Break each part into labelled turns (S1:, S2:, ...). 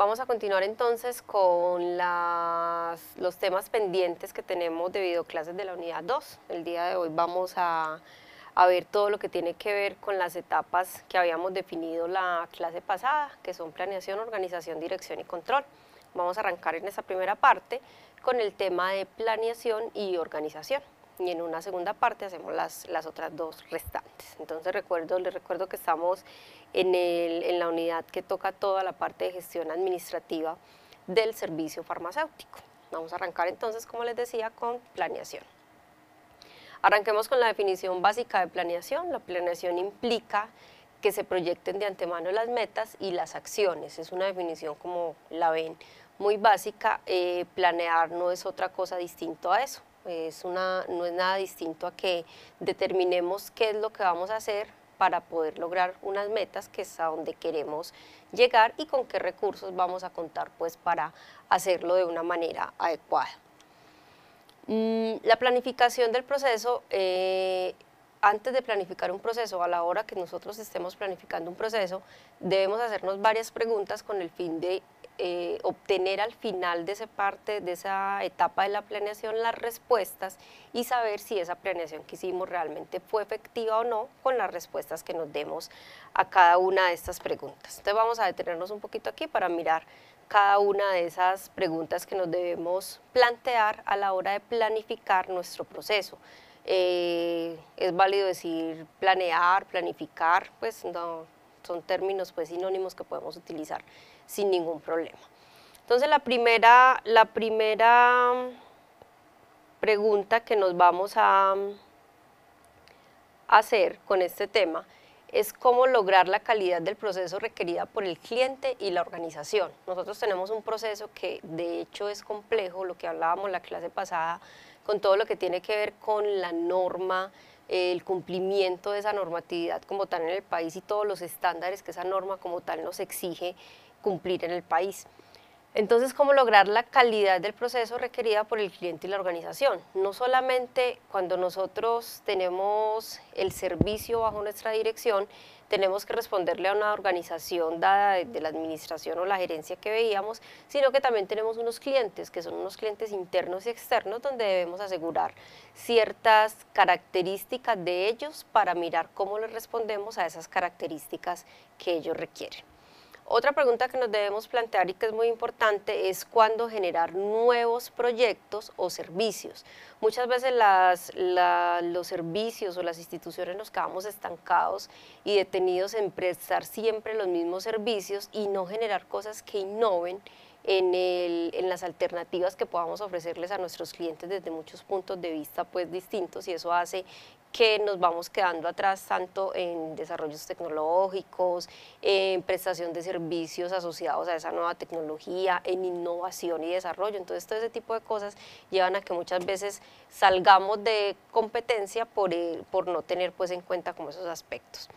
S1: vamos a continuar entonces con los temas pendientes que tenemos de videoclases de la unidad 2. El día de hoy vamos a, a, ver todo lo que tiene que ver con las etapas que habíamos definido la clase pasada, que son planeación, organización, dirección y control. Vamos a arrancar en esa primera parte con el tema de planeación y organización y en una segunda parte hacemos las, las otras dos restantes. Entonces recuerdo, les recuerdo que estamos en, el, en la unidad que toca toda la parte de gestión administrativa del servicio farmacéutico. Vamos a arrancar entonces, como les decía, con planeación. Arranquemos con la definición básica de planeación. La planeación implica que se proyecten de antemano las metas y las acciones. Es una definición, como la ven, muy básica. Eh, planear no es otra cosa distinto a eso. Es una, no es nada distinto a que determinemos qué es lo que vamos a hacer para poder lograr unas metas que es a donde queremos llegar y con qué recursos vamos a contar pues para hacerlo de una manera adecuada. Mm, la planificación del proceso, eh, antes de planificar un proceso, a la hora que nosotros estemos planificando un proceso, debemos hacernos varias preguntas con el fin de eh, obtener al final de esa parte, de esa etapa de la planeación, las respuestas y saber si esa planeación que hicimos realmente fue efectiva o no con las respuestas que nos demos a cada una de estas preguntas. Entonces vamos a detenernos un poquito aquí para mirar cada una de esas preguntas que nos debemos plantear a la hora de planificar nuestro proceso. Eh, es válido decir planear, planificar, pues no, son términos pues sinónimos que podemos utilizar sin ningún problema. Entonces la primera, la primera pregunta que nos vamos a hacer con este tema es cómo lograr la calidad del proceso requerida por el cliente y la organización. Nosotros tenemos un proceso que de hecho es complejo, lo que hablábamos la clase pasada, con todo lo que tiene que ver con la norma, el cumplimiento de esa normatividad como tal en el país y todos los estándares que esa norma como tal nos exige cumplir en el país. Entonces, ¿cómo lograr la calidad del proceso requerida por el cliente y la organización? No solamente cuando nosotros tenemos el servicio bajo nuestra dirección, tenemos que responderle a una organización dada de, la administración o la gerencia que veíamos, sino que también tenemos unos clientes, que son unos clientes internos y externos, donde debemos asegurar ciertas características de ellos para mirar cómo les respondemos a esas características que ellos requieren. Otra pregunta que nos debemos plantear y que es muy importante es cuándo generar nuevos proyectos o servicios. Muchas veces los servicios o las instituciones nos quedamos estancados y detenidos en prestar siempre los mismos servicios y no generar cosas que innoven en, en, las alternativas que podamos ofrecerles a nuestros clientes desde muchos puntos de vista pues distintos y eso hace que nos vamos quedando atrás tanto en desarrollos tecnológicos, en prestación de servicios asociados a esa nueva tecnología, en innovación y desarrollo. Entonces, todo ese tipo de cosas llevan a que muchas veces salgamos de competencia por, por no tener pues en cuenta como esos aspectos.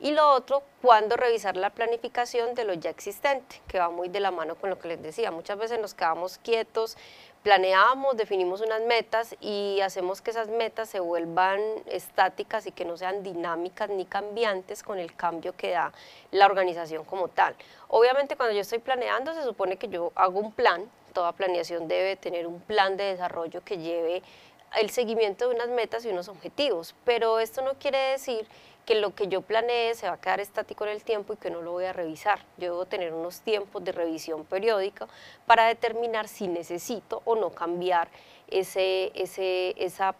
S1: Y lo otro, cuando revisar la planificación de lo ya existente, que va muy de la mano con lo que les decía. Muchas veces nos quedamos quietos, planeamos, definimos unas metas y hacemos que esas metas se vuelvan estáticas y que no sean dinámicas ni cambiantes con el cambio que da la organización como tal. Obviamente cuando yo estoy planeando se supone que yo hago un plan, toda planeación debe tener un plan de desarrollo que lleve el seguimiento de unas metas y unos objetivos, pero esto no quiere decir que lo que yo planeé se va a quedar estático en el tiempo y que no lo voy a revisar. Yo debo tener unos tiempos de revisión periódica para determinar si necesito o no cambiar ese, ese, esa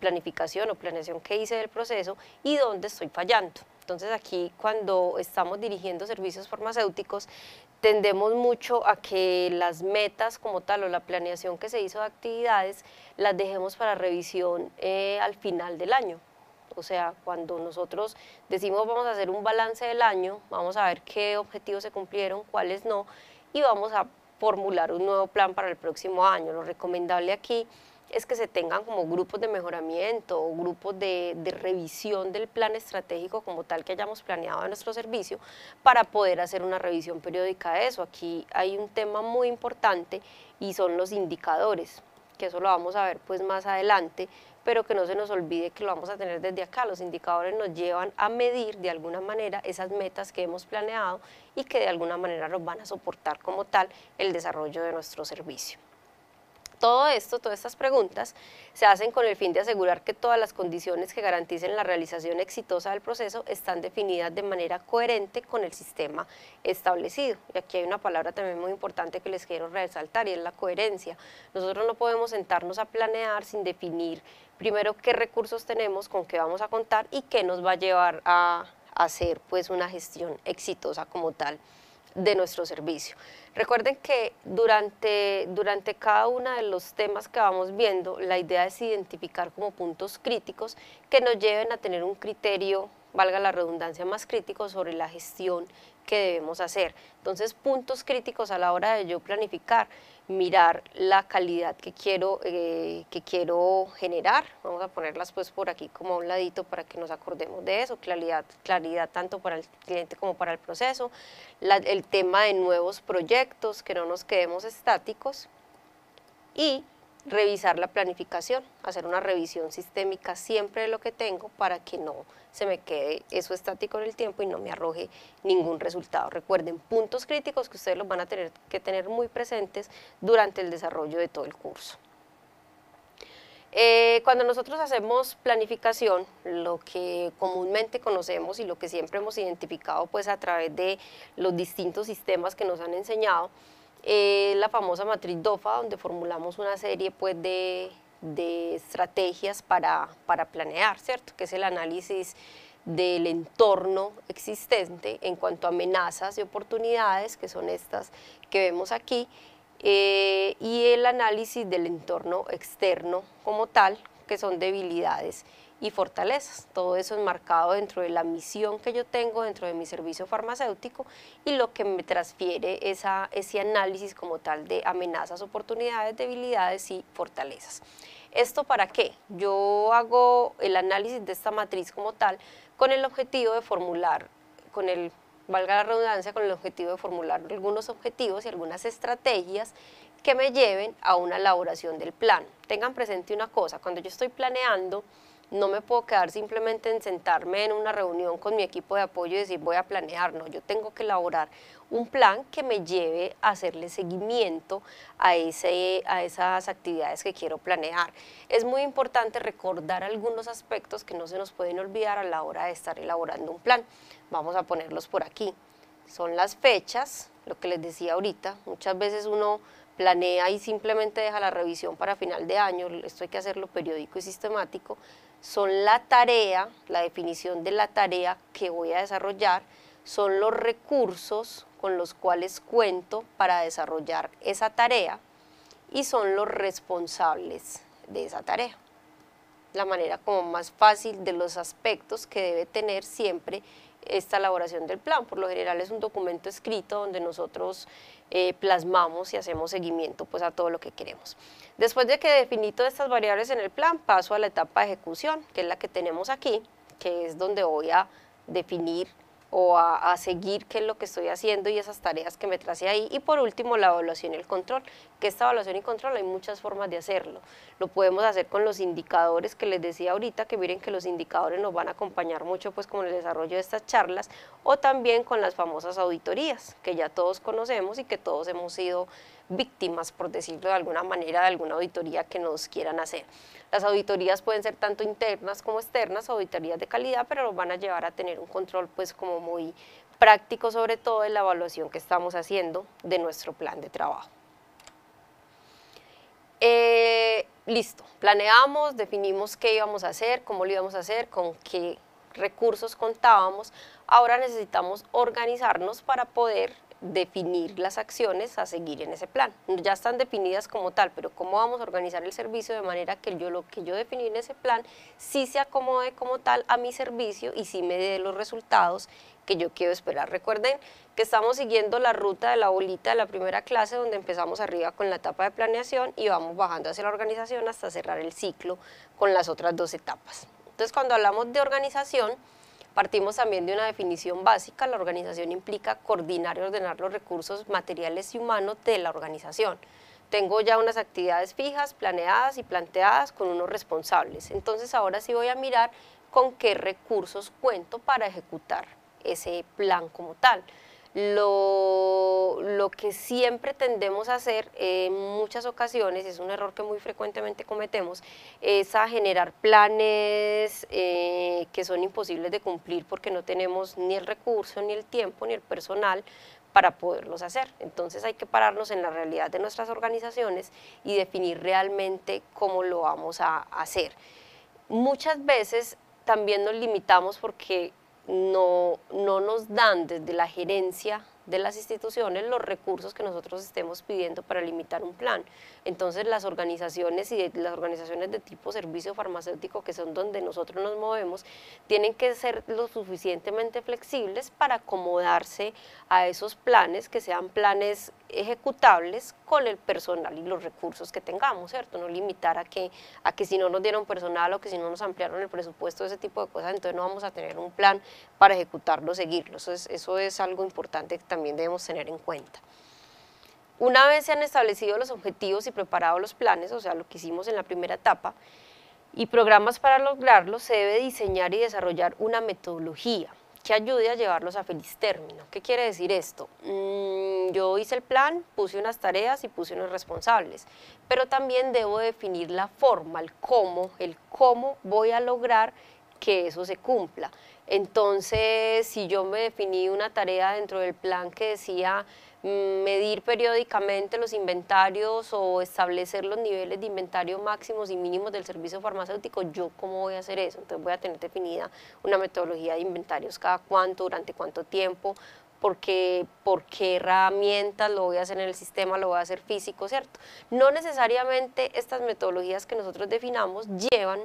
S1: planificación o planeación que hice del proceso y dónde estoy fallando. Entonces aquí cuando estamos dirigiendo servicios farmacéuticos tendemos mucho a que las metas como tal o la planeación que se hizo de actividades las dejemos para revisión eh, al final del año. O sea, cuando nosotros decimos vamos a hacer un balance del año, vamos a ver qué objetivos se cumplieron, cuáles no, y vamos a formular un nuevo plan para el próximo año. Lo recomendable aquí es que se tengan como grupos de mejoramiento o grupos de, de, revisión del plan estratégico como tal que hayamos planeado en nuestro servicio para poder hacer una revisión periódica de eso. Aquí hay un tema muy importante y son los indicadores que eso lo vamos a ver pues más adelante, pero que no se nos olvide que lo vamos a tener desde acá. Los indicadores nos llevan a medir de alguna manera esas metas que hemos planeado y que de alguna manera nos van a soportar como tal el desarrollo de nuestro servicio. Todo esto, todas estas preguntas, se hacen con el fin de asegurar que todas las condiciones que garanticen la realización exitosa del proceso están definidas de manera coherente con el sistema establecido. Y aquí hay una palabra también muy importante que les quiero resaltar y es la coherencia. Nosotros no podemos sentarnos a planear sin definir primero qué recursos tenemos, con qué vamos a contar y qué nos va a llevar a hacer pues una gestión exitosa como tal de nuestro servicio. Recuerden que durante, durante cada uno de los temas que vamos viendo, la idea es identificar como puntos críticos que nos lleven a tener un criterio, valga la redundancia, más crítico sobre la gestión que debemos hacer. Entonces, puntos críticos a la hora de yo planificar, mirar la calidad que quiero, eh, que quiero generar. Vamos a ponerlas pues por aquí como a un ladito para que nos acordemos de eso, claridad, claridad tanto para el cliente como para el proceso, el tema de nuevos proyectos, que no nos quedemos estáticos. Y revisar la planificación, hacer una revisión sistémica siempre de lo que tengo para que no se me quede eso estático en el tiempo y no me arroje ningún resultado. Recuerden, puntos críticos que ustedes los van a tener que tener muy presentes durante el desarrollo de todo el curso. Eh, cuando nosotros hacemos planificación, lo que comúnmente conocemos y lo que siempre hemos identificado pues a través de los distintos sistemas que nos han enseñado, eh, la famosa matriz DOFA, donde formulamos una serie pues, de, estrategias para, planear, ¿cierto? Que es el análisis del entorno existente en cuanto a amenazas y oportunidades, que son estas que vemos aquí, eh, y el análisis del entorno externo como tal, que son debilidades y fortalezas. Todo eso enmarcado dentro de la misión que yo tengo dentro de mi servicio farmacéutico y lo que me transfiere esa, ese análisis como tal de amenazas, oportunidades, debilidades y fortalezas. ¿Esto para qué? Yo hago el análisis de esta matriz como tal con el objetivo de formular, con el, valga la redundancia, con el objetivo de formular algunos objetivos y algunas estrategias que me lleven a una elaboración del plan. Tengan presente una cosa, cuando yo estoy planeando, no me puedo quedar simplemente en sentarme en una reunión con mi equipo de apoyo y decir voy a planear, no, yo tengo que elaborar un plan que me lleve a hacerle seguimiento a, ese, a esas actividades que quiero planear. Es muy importante recordar algunos aspectos que no se nos pueden olvidar a la hora de estar elaborando un plan. Vamos a ponerlos por aquí. Son las fechas, lo que les decía ahorita, muchas veces uno planea y simplemente deja la revisión para final de año, esto hay que hacerlo periódico y sistemático, son la tarea, la definición de la tarea que voy a desarrollar, son los recursos con los cuales cuento para desarrollar esa tarea y son los responsables de esa tarea. La manera como más fácil de los aspectos que debe tener siempre esta elaboración del plan. Por lo general es un documento escrito donde nosotros eh, plasmamos y hacemos seguimiento pues, a todo lo que queremos. Después de que definí todas estas variables en el plan, paso a la etapa de ejecución, que es la que tenemos aquí, que es donde voy a definir o a, seguir qué es lo que estoy haciendo y esas tareas que me trace ahí. Y por último, la evaluación y el control, que esta evaluación y control hay muchas formas de hacerlo. Lo podemos hacer con los indicadores que les decía ahorita, que miren que los indicadores nos van a acompañar mucho pues con el desarrollo de estas charlas, o también con las famosas auditorías, que ya todos conocemos y que todos hemos sido víctimas, por decirlo de alguna manera, de alguna auditoría que nos quieran hacer. Las auditorías pueden ser tanto internas como externas, auditorías de calidad, pero nos van a llevar a tener un control pues como muy práctico sobre todo en la evaluación que estamos haciendo de nuestro plan de trabajo. Eh, listo, planeamos, definimos qué íbamos a hacer, cómo lo íbamos a hacer, con qué recursos contábamos. Ahora necesitamos organizarnos para poder definir las acciones a seguir en ese plan. Ya están definidas como tal, pero cómo vamos a organizar el servicio de manera que yo lo que yo definí en ese plan sí se acomode como tal a mi servicio y sí me dé los resultados que yo quiero esperar. Recuerden que estamos siguiendo la ruta de la bolita de la primera clase donde empezamos arriba con la etapa de planeación y vamos bajando hacia la organización hasta cerrar el ciclo con las otras dos etapas. Entonces cuando hablamos de organización, Partimos también de una definición básica, la organización implica coordinar y ordenar los recursos materiales y humanos de la organización. tengo ya unas actividades fijas, planeadas y planteadas con unos responsables. Entonces ahora sí voy a mirar con qué recursos cuento para ejecutar ese plan como tal. Lo, lo, que siempre tendemos a hacer en muchas ocasiones, es un error que muy frecuentemente cometemos, es a generar planes eh, que son imposibles de cumplir porque no tenemos ni el recurso, ni el tiempo, ni el personal para poderlos hacer. Entonces hay que pararnos en la realidad de nuestras organizaciones y definir realmente cómo lo vamos a hacer. Muchas veces también nos limitamos porque no, no nos dan desde la gerencia de las instituciones los recursos que nosotros estemos pidiendo para limitar un plan. Entonces las organizaciones y las organizaciones de tipo servicio farmacéutico, que son donde nosotros nos movemos, tienen que ser lo suficientemente flexibles para acomodarse a esos planes, que sean planes ejecutables con el personal y los recursos que tengamos, ¿cierto? No limitar a que, a que si no nos dieron personal o que si no nos ampliaron el presupuesto, ese tipo de cosas, entonces no vamos a tener un plan para ejecutarlo, seguirlo. Eso es, eso es algo importante que también debemos tener en cuenta. Una vez se han establecido los objetivos y preparado los planes, o sea, lo que hicimos en la primera etapa, y programas para lograrlo, se debe diseñar y desarrollar una metodología que ayude a llevarlos a feliz término. ¿Qué quiere decir esto? Mm, yo hice el plan, puse unas tareas y puse unos responsables, pero también debo definir la forma, el cómo, el cómo voy a lograr que eso se cumpla. Entonces, si yo me definí una tarea dentro del plan que decía Mm, medir periódicamente los inventarios o establecer los niveles de inventario máximos y mínimos del servicio farmacéutico, ¿yo cómo voy a hacer eso? Entonces voy a tener definida una metodología de inventarios cada cuánto, durante cuánto tiempo, porque, por qué herramientas lo voy a hacer en el sistema, lo voy a hacer físico, ¿cierto? No necesariamente estas metodologías que nosotros definamos llevan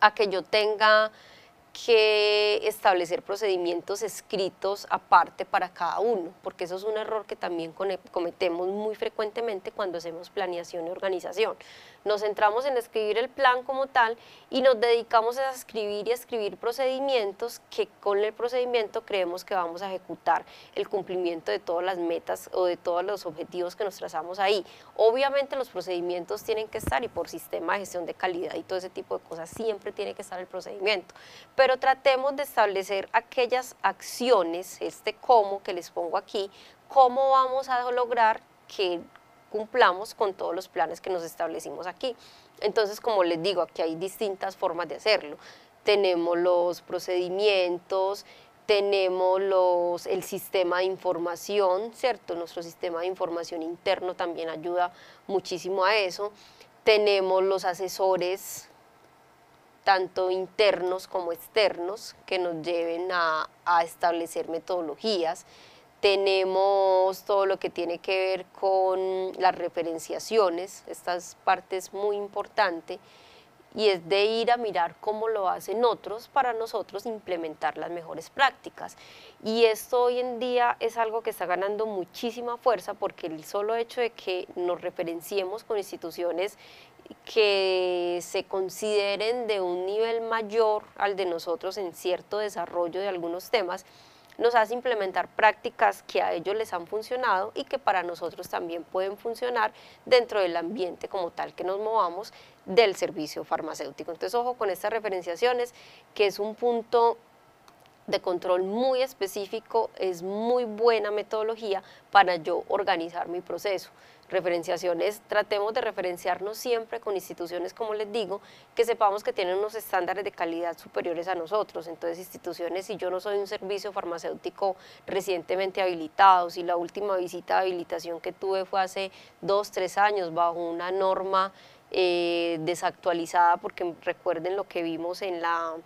S1: a que yo tenga que establecer procedimientos escritos aparte para cada uno, porque eso es un error que también cometemos muy frecuentemente cuando hacemos planeación y organización. Nos centramos en escribir el plan como tal y nos dedicamos a escribir y a escribir procedimientos que con el procedimiento creemos que vamos a ejecutar el cumplimiento de todas las metas o de todos los objetivos que nos trazamos ahí. Obviamente los procedimientos tienen que estar y por sistema de gestión de calidad y todo ese tipo de cosas siempre tiene que estar el procedimiento. Pero tratemos de establecer aquellas acciones, este cómo que les pongo aquí, cómo vamos a lograr que cumplamos con todos los planes que nos establecimos aquí. Entonces, como les digo, aquí hay distintas formas de hacerlo. Tenemos los procedimientos, tenemos los, el sistema de información, ¿cierto? Nuestro sistema de información interno también ayuda muchísimo a eso. Tenemos los asesores, tanto internos como externos, que nos lleven a, establecer metodologías. Tenemos todo lo que tiene que ver con las referenciaciones, esta parte es muy importante, y es de ir a mirar cómo lo hacen otros para nosotros implementar las mejores prácticas. Y esto hoy en día es algo que está ganando muchísima fuerza porque el solo hecho de que nos referenciemos con instituciones que se consideren de un nivel mayor al de nosotros en cierto desarrollo de algunos temas, nos hace implementar prácticas que a ellos les han funcionado y que para nosotros también pueden funcionar dentro del ambiente como tal que nos movamos del servicio farmacéutico. Entonces, ojo con estas referenciaciones, que es un punto de control muy específico, es muy buena metodología para yo organizar mi proceso referenciaciones, tratemos de referenciarnos siempre con instituciones, como les digo, que sepamos que tienen unos estándares de calidad superiores a nosotros. Entonces, instituciones, si yo no soy un servicio farmacéutico recientemente habilitado, si la última visita de habilitación que tuve fue hace dos, tres años bajo una norma eh, desactualizada, porque recuerden lo que vimos en la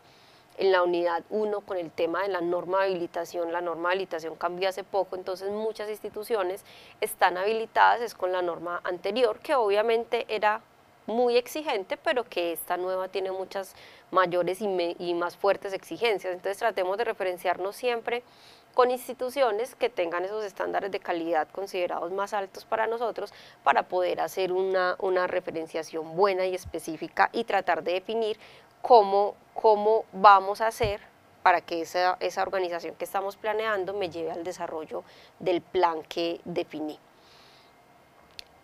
S1: en la unidad 1 con el tema de la norma de habilitación. La norma de habilitación cambió hace poco, entonces muchas instituciones están habilitadas es con la norma anterior, que obviamente era muy exigente, pero que esta nueva tiene muchas mayores y, más fuertes exigencias. Entonces tratemos de referenciarnos siempre con instituciones que tengan esos estándares de calidad considerados más altos para nosotros para poder hacer una referenciación buena y específica y tratar de definir cómo, cómo vamos a hacer para que esa, esa organización que estamos planeando me lleve al desarrollo del plan que definí.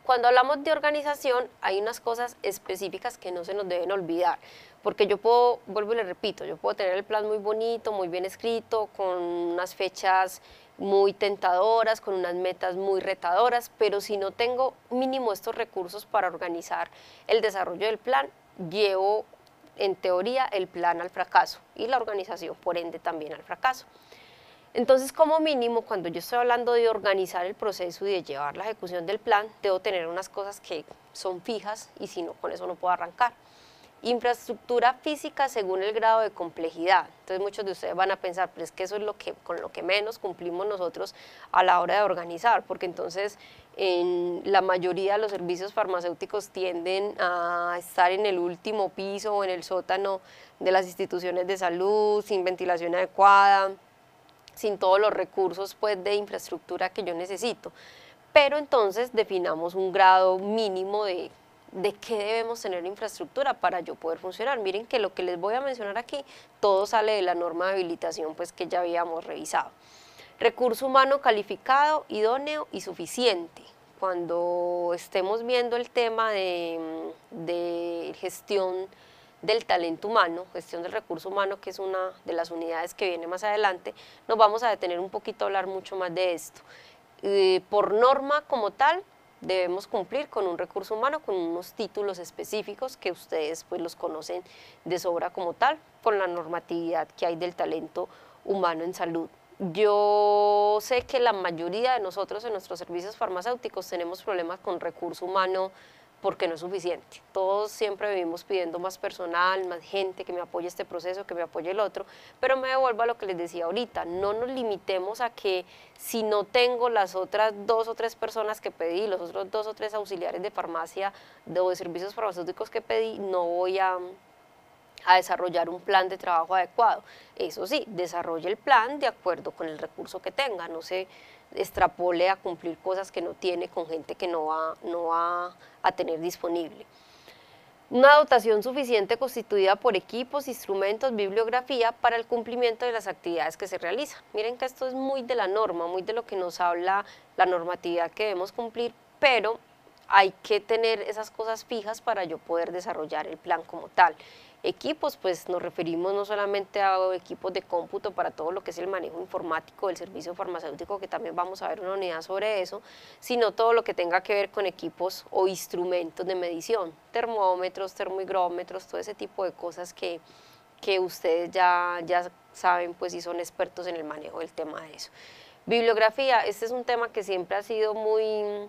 S1: Cuando hablamos de organización, hay unas cosas específicas que no se nos deben olvidar, porque yo puedo, vuelvo y le repito, yo puedo tener el plan muy bonito, muy bien escrito, con unas fechas muy tentadoras, con unas metas muy retadoras, pero si no tengo mínimo estos recursos para organizar el desarrollo del plan, llevo en teoría el plan al fracaso y la organización por ende también al fracaso. Entonces, como mínimo, cuando yo estoy hablando de organizar el proceso y de llevar la ejecución del plan, debo tener unas cosas que son fijas y si no, con eso no puedo arrancar. Infraestructura física según el grado de complejidad. Entonces muchos de ustedes van a pensar, pero es que eso es lo que, con lo que menos cumplimos nosotros a la hora de organizar, porque entonces en la mayoría de los servicios farmacéuticos tienden a estar en el último piso o en el sótano de las instituciones de salud, sin ventilación adecuada, sin todos los recursos pues, de infraestructura que yo necesito. Pero entonces definamos un grado mínimo de, de qué debemos tener infraestructura para yo poder funcionar. Miren que lo que les voy a mencionar aquí, todo sale de la norma de habilitación pues, que ya habíamos revisado. Recurso humano calificado, idóneo y suficiente. Cuando estemos viendo el tema de, de gestión del talento humano, gestión del recurso humano, que es una de las unidades que viene más adelante, nos vamos a detener un poquito a hablar mucho más de esto. Eh, por norma como tal, debemos cumplir con un recurso humano, con unos títulos específicos que ustedes pues los conocen de sobra como tal, con la normatividad que hay del talento humano en salud. Yo sé que la mayoría de nosotros en nuestros servicios farmacéuticos tenemos problemas con recurso humano porque no es suficiente. Todos siempre vivimos pidiendo más personal, más gente que me apoye este proceso, que me apoye el otro, pero me devuelvo a lo que les decía ahorita, no nos limitemos a que si no tengo las otras dos o tres personas que pedí, los otros dos o tres auxiliares de farmacia o de servicios farmacéuticos que pedí, no voy a, a desarrollar un plan de trabajo adecuado. Eso sí, desarrolle el plan de acuerdo con el recurso que tenga, no se extrapole a cumplir cosas que no tiene con gente que no va, no va a tener disponible. Una dotación suficiente constituida por equipos, instrumentos, bibliografía para el cumplimiento de las actividades que se realizan. Miren que esto es muy de la norma, muy de lo que nos habla la normatividad que debemos cumplir, pero hay que tener esas cosas fijas para yo poder desarrollar el plan como tal. Equipos, pues nos referimos no solamente a equipos de cómputo para todo lo que es el manejo informático del servicio farmacéutico, que también vamos a ver una unidad sobre eso, sino todo lo que tenga que ver con equipos o instrumentos de medición, termómetros, termogrómetros, todo ese tipo de cosas que, que ustedes ya, ya saben pues si son expertos en el manejo del tema de eso. Bibliografía, este es un tema que siempre ha sido muy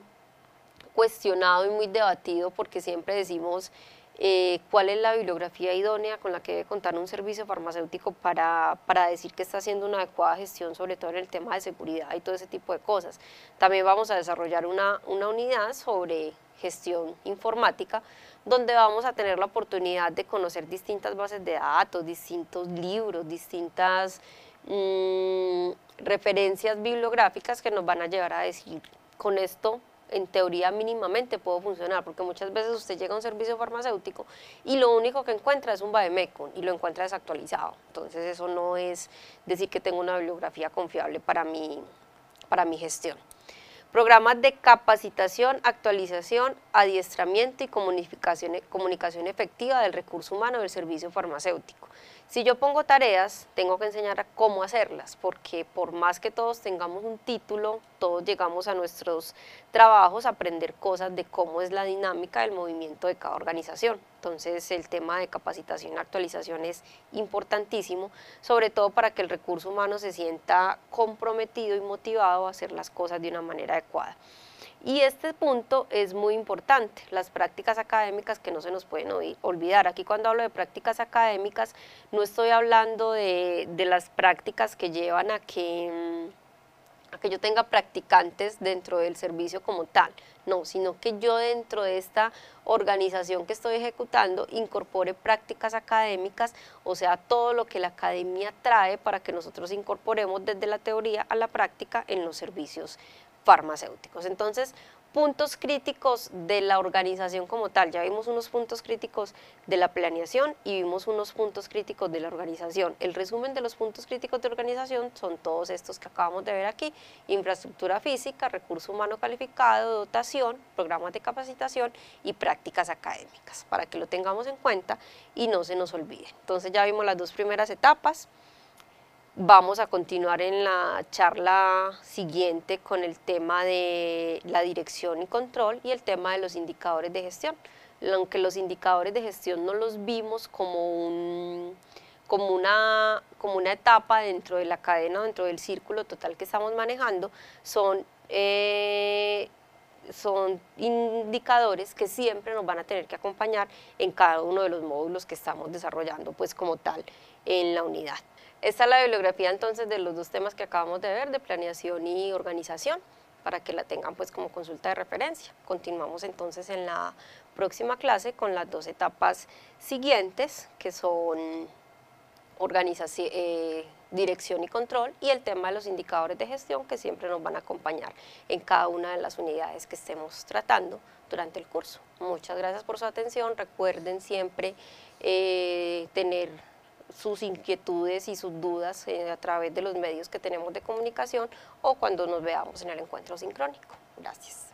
S1: cuestionado y muy debatido porque siempre decimos eh, cuál es la bibliografía idónea con la que debe contar un servicio farmacéutico para, para, decir que está haciendo una adecuada gestión, sobre todo en el tema de seguridad y todo ese tipo de cosas. También vamos a desarrollar una, una unidad sobre gestión informática, donde vamos a tener la oportunidad de conocer distintas bases de datos, distintos libros, distintas mm, referencias bibliográficas que nos van a llevar a decir, con esto en teoría mínimamente puedo funcionar, porque muchas veces usted llega a un servicio farmacéutico y lo único que encuentra es un Bademecum y lo encuentra desactualizado. Entonces eso no es decir que tengo una bibliografía confiable para mi, para mi gestión. Programas de capacitación, actualización, adiestramiento y comunicación, comunicación efectiva del recurso humano del servicio farmacéutico. Si yo pongo tareas, tengo que enseñar a cómo hacerlas, porque por más que todos tengamos un título, todos llegamos a nuestros trabajos a aprender cosas de cómo es la dinámica del movimiento de cada organización. Entonces el tema de capacitación y actualización es importantísimo, sobre todo para que el recurso humano se sienta comprometido y motivado a hacer las cosas de una manera adecuada. Y este punto es muy importante, las prácticas académicas que no se nos pueden olvidar. Aquí cuando hablo de prácticas académicas no estoy hablando de, las prácticas que llevan a que, mm, a que yo tenga practicantes dentro del servicio como tal, no, sino que yo dentro de esta organización que estoy ejecutando incorpore prácticas académicas, o sea, todo lo que la academia trae para que nosotros incorporemos desde la teoría a la práctica en los servicios farmacéuticos. Entonces, puntos críticos de la organización como tal. Ya vimos unos puntos críticos de la planeación y vimos unos puntos críticos de la organización. El resumen de los puntos críticos de organización son todos estos que acabamos de ver aquí. Infraestructura física, recurso humano calificado, dotación, programas de capacitación y prácticas académicas, para que lo tengamos en cuenta y no se nos olvide. Entonces ya vimos las dos primeras etapas. Vamos a continuar en la charla siguiente con el tema de la dirección y control y el tema de los indicadores de gestión. Aunque los indicadores de gestión no los vimos como, un, como, una, como una etapa dentro de la cadena, dentro del círculo total que estamos manejando, son, eh, son indicadores que siempre nos van a tener que acompañar en cada uno de los módulos que estamos desarrollando pues como tal en la unidad. Esta es la bibliografía entonces de los dos temas que acabamos de ver, de planeación y organización, para que la tengan pues como consulta de referencia. Continuamos entonces en la próxima clase con las dos etapas siguientes, que son organización, eh, dirección y control, y el tema de los indicadores de gestión que siempre nos van a acompañar en cada una de las unidades que estemos tratando durante el curso. Muchas gracias por su atención, recuerden siempre eh, tener sus inquietudes y sus dudas eh, a través de los medios que tenemos de comunicación o cuando nos veamos en el encuentro sincrónico. Gracias.